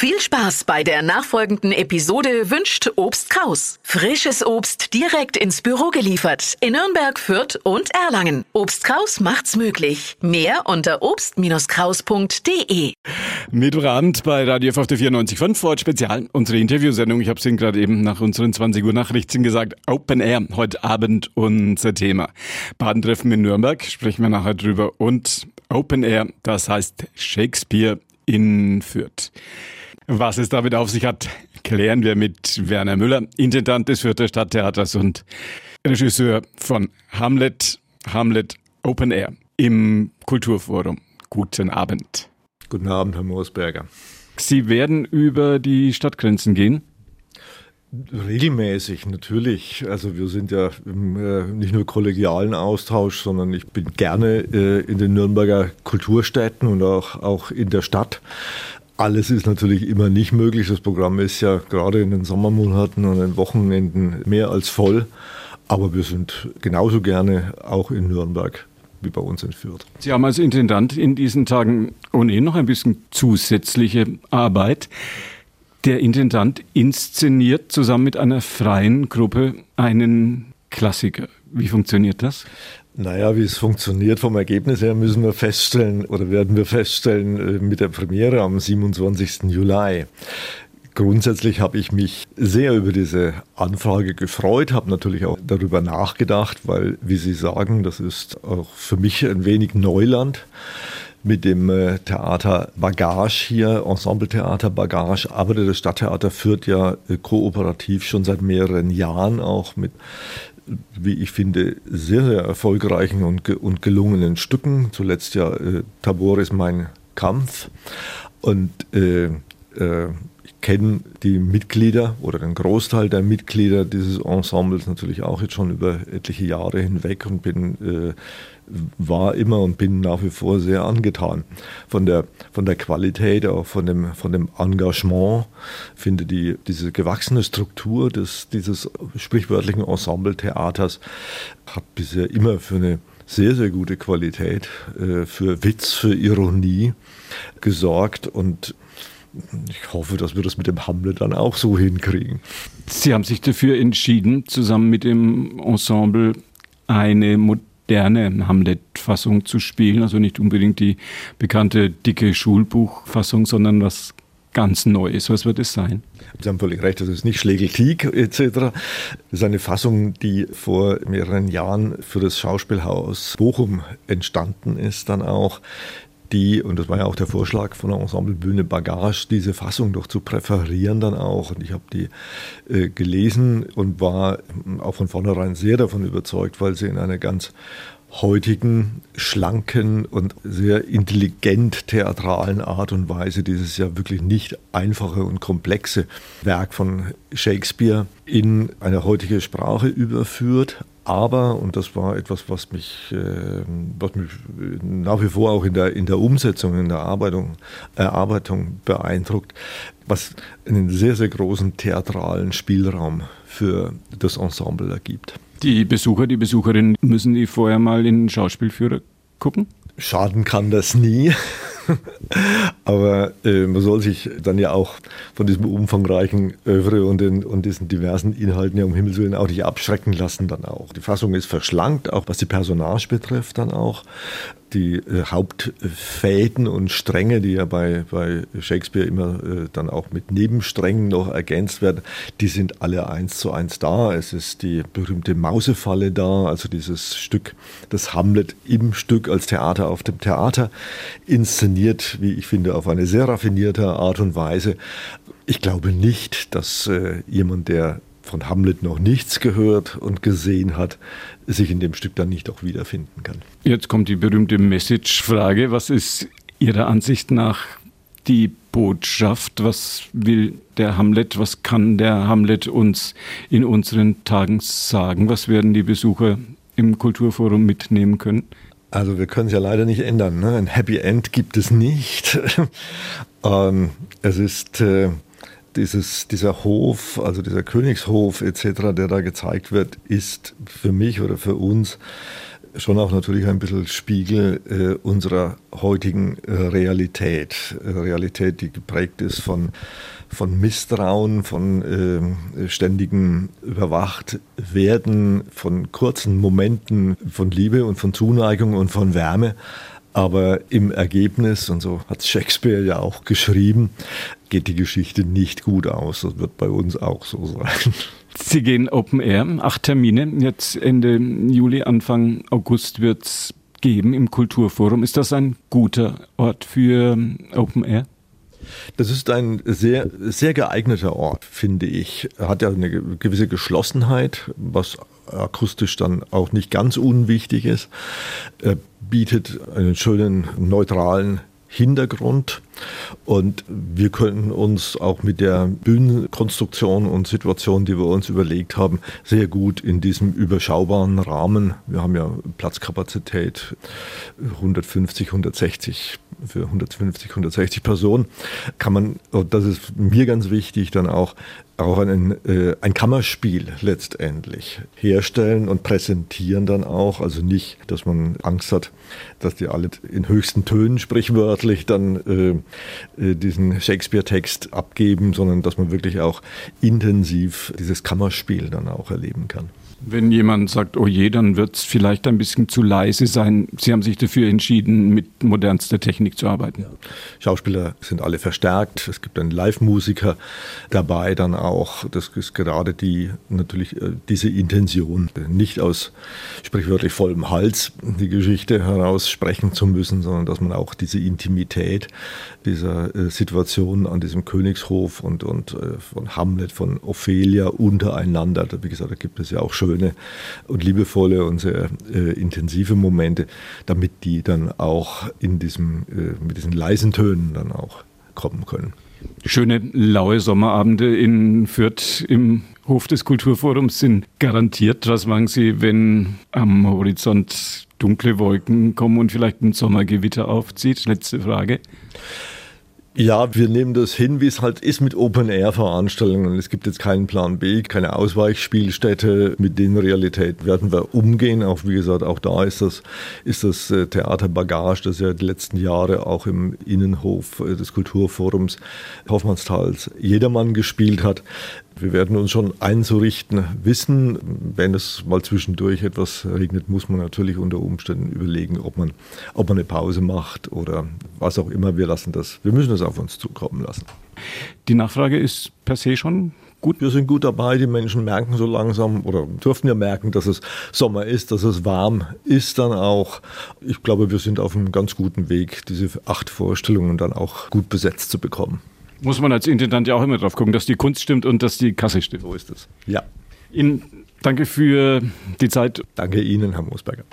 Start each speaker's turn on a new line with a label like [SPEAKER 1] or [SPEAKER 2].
[SPEAKER 1] Viel Spaß bei der nachfolgenden Episode wünscht Obst Kraus. Frisches Obst direkt ins Büro geliefert in Nürnberg, Fürth und Erlangen. Obst Kraus macht's möglich. Mehr unter obst-kraus.de.
[SPEAKER 2] Mittwochabend bei Radio FFT 94.5 Ford Spezial. Unsere Interviewsendung, ich habe es Ihnen gerade eben nach unseren 20 Uhr Nachrichten gesagt, Open Air, heute Abend unser Thema. Badentreffen in Nürnberg, sprechen wir nachher drüber. Und Open Air, das heißt Shakespeare in Fürth. Was es damit auf sich hat, klären wir mit Werner Müller, Intendant des Fürther Stadttheaters und Regisseur von Hamlet, Hamlet Open Air im Kulturforum. Guten Abend.
[SPEAKER 3] Guten Abend, Herr Moosberger.
[SPEAKER 2] Sie werden über die Stadtgrenzen gehen?
[SPEAKER 3] Regelmäßig, natürlich. Also wir sind ja im, äh, nicht nur kollegialen Austausch, sondern ich bin gerne äh, in den Nürnberger Kulturstädten und auch, auch in der Stadt. Alles ist natürlich immer nicht möglich. Das Programm ist ja gerade in den Sommermonaten und den Wochenenden mehr als voll. Aber wir sind genauso gerne auch in Nürnberg wie bei uns in Fürth.
[SPEAKER 2] Sie haben als Intendant in diesen Tagen ohnehin noch ein bisschen zusätzliche Arbeit. Der Intendant inszeniert zusammen mit einer freien Gruppe einen Klassiker. Wie funktioniert das?
[SPEAKER 3] Naja, wie es funktioniert vom Ergebnis her, müssen wir feststellen oder werden wir feststellen äh, mit der Premiere am 27. Juli. Grundsätzlich habe ich mich sehr über diese Anfrage gefreut, habe natürlich auch darüber nachgedacht, weil, wie Sie sagen, das ist auch für mich ein wenig Neuland mit dem äh, Theater Bagage hier, Ensembletheater Bagage, arbeitet das Stadttheater führt ja äh, kooperativ schon seit mehreren Jahren auch mit wie ich finde, sehr, sehr erfolgreichen und, und gelungenen Stücken. Zuletzt ja äh, Tabor ist mein Kampf. Und äh, äh, ich kenne die Mitglieder oder den Großteil der Mitglieder dieses Ensembles natürlich auch jetzt schon über etliche Jahre hinweg und bin äh, war immer und bin nach wie vor sehr angetan von der, von der Qualität, auch von dem, von dem Engagement. Finde die, diese gewachsene Struktur des, dieses sprichwörtlichen Ensemble-Theaters hat bisher immer für eine sehr, sehr gute Qualität, äh, für Witz, für Ironie gesorgt und ich hoffe, dass wir das mit dem Hamlet dann auch so hinkriegen.
[SPEAKER 2] Sie haben sich dafür entschieden, zusammen mit dem Ensemble eine moderne Hamlet-Fassung zu spielen. Also nicht unbedingt die bekannte dicke Schulbuchfassung, sondern was ganz Neues. Was wird es sein?
[SPEAKER 3] Sie haben völlig recht, das ist nicht Schlegelkrieg etc. Das ist eine Fassung, die vor mehreren Jahren für das Schauspielhaus Bochum entstanden ist, dann auch die, und das war ja auch der Vorschlag von der Ensemblebühne Bagage, diese Fassung doch zu präferieren dann auch. Und ich habe die äh, gelesen und war auch von vornherein sehr davon überzeugt, weil sie in einer ganz heutigen, schlanken und sehr intelligent theatralen Art und Weise dieses ja wirklich nicht einfache und komplexe Werk von Shakespeare in eine heutige Sprache überführt, aber, und das war etwas, was mich, äh, was mich nach wie vor auch in der, in der Umsetzung, in der Arbeitung, Erarbeitung beeindruckt, was einen sehr, sehr großen theatralen Spielraum für das Ensemble ergibt.
[SPEAKER 2] Die Besucher, die Besucherinnen müssen die vorher mal in den Schauspielführer gucken?
[SPEAKER 3] Schaden kann das nie. Aber äh, man soll sich dann ja auch von diesem umfangreichen Övre und, den, und diesen diversen Inhalten ja um Himmels Willen auch nicht abschrecken lassen dann auch. Die Fassung ist verschlankt, auch was die Personage betrifft dann auch die äh, Hauptfäden und Stränge, die ja bei, bei Shakespeare immer äh, dann auch mit Nebensträngen noch ergänzt werden, die sind alle eins zu eins da. Es ist die berühmte Mausefalle da, also dieses Stück, das Hamlet im Stück als Theater auf dem Theater inszeniert, wie ich finde, auf eine sehr raffinierte Art und Weise. Ich glaube nicht, dass äh, jemand, der von Hamlet noch nichts gehört und gesehen hat, sich in dem Stück dann nicht auch wiederfinden kann.
[SPEAKER 2] Jetzt kommt die berühmte Message-Frage. Was ist Ihrer Ansicht nach die Botschaft? Was will der Hamlet? Was kann der Hamlet uns in unseren Tagen sagen? Was werden die Besucher im Kulturforum mitnehmen können?
[SPEAKER 3] Also wir können es ja leider nicht ändern. Ne? Ein Happy End gibt es nicht. ähm, es ist äh, dieses, dieser Hof, also dieser Königshof etc., der da gezeigt wird, ist für mich oder für uns schon auch natürlich ein bisschen Spiegel äh, unserer heutigen äh, Realität. Äh, Realität, die geprägt ist von, von Misstrauen, von äh, ständigem Überwachtwerden, von kurzen Momenten von Liebe und von Zuneigung und von Wärme. Aber im Ergebnis, und so hat Shakespeare ja auch geschrieben, geht die Geschichte nicht gut aus. Das wird bei uns auch so sein.
[SPEAKER 2] Sie gehen Open Air, acht Termine. Jetzt Ende Juli, Anfang August wird es geben im Kulturforum. Ist das ein guter Ort für Open Air?
[SPEAKER 3] Das ist ein sehr, sehr geeigneter Ort, finde ich. Er hat ja eine gewisse Geschlossenheit, was akustisch dann auch nicht ganz unwichtig ist. Er bietet einen schönen neutralen Hintergrund. Und wir können uns auch mit der Bühnenkonstruktion und Situation, die wir uns überlegt haben, sehr gut in diesem überschaubaren Rahmen, wir haben ja Platzkapazität 150, 160 für 150, 160 Personen, kann man, und das ist mir ganz wichtig, dann auch auch ein, äh, ein Kammerspiel letztendlich herstellen und präsentieren dann auch. Also nicht, dass man Angst hat, dass die alle in höchsten Tönen sprichwörtlich dann äh, diesen Shakespeare-Text abgeben, sondern dass man wirklich auch intensiv dieses Kammerspiel dann auch erleben kann.
[SPEAKER 2] Wenn jemand sagt, oh je, dann wird es vielleicht ein bisschen zu leise sein. Sie haben sich dafür entschieden, mit modernster Technik zu arbeiten. Ja.
[SPEAKER 3] Schauspieler sind alle verstärkt. Es gibt einen Live-Musiker dabei dann auch. Das ist gerade die, natürlich äh, diese Intention, nicht aus sprichwörtlich vollem Hals die Geschichte heraus sprechen zu müssen, sondern dass man auch diese Intimität dieser äh, Situation an diesem Königshof und, und äh, von Hamlet, von Ophelia untereinander, wie gesagt, da gibt es ja auch schon schöne und liebevolle und sehr äh, intensive Momente, damit die dann auch in diesem, äh, mit diesen leisen Tönen dann auch kommen können.
[SPEAKER 2] Schöne laue Sommerabende in Fürth im Hof des Kulturforums sind garantiert. Was machen Sie, wenn am Horizont dunkle Wolken kommen und vielleicht ein Sommergewitter aufzieht? Letzte Frage.
[SPEAKER 3] Ja, wir nehmen das hin, wie es halt ist mit Open-Air-Veranstaltungen. Es gibt jetzt keinen Plan B, keine Ausweichspielstätte. Mit den Realität werden wir umgehen. Auch wie gesagt, auch da ist das, ist das äh, Theater Bagage, das ja die letzten Jahre auch im Innenhof äh, des Kulturforums Hoffmannstals jedermann gespielt hat. Wir werden uns schon einzurichten wissen. Wenn es mal zwischendurch etwas regnet, muss man natürlich unter Umständen überlegen, ob man, ob man eine Pause macht oder was auch immer. Wir lassen das, wir müssen das auf uns zukommen lassen.
[SPEAKER 2] Die Nachfrage ist per se schon
[SPEAKER 3] gut. Wir sind gut dabei. Die Menschen merken so langsam oder dürften ja merken, dass es Sommer ist, dass es warm ist dann auch. Ich glaube, wir sind auf einem ganz guten Weg, diese acht Vorstellungen dann auch gut besetzt zu bekommen.
[SPEAKER 2] Muss man als Intendant ja auch immer drauf gucken, dass die Kunst stimmt und dass die Kasse stimmt.
[SPEAKER 3] So ist es. Ja.
[SPEAKER 2] Ihnen danke für die Zeit.
[SPEAKER 3] Danke Ihnen, Herr Moosberger.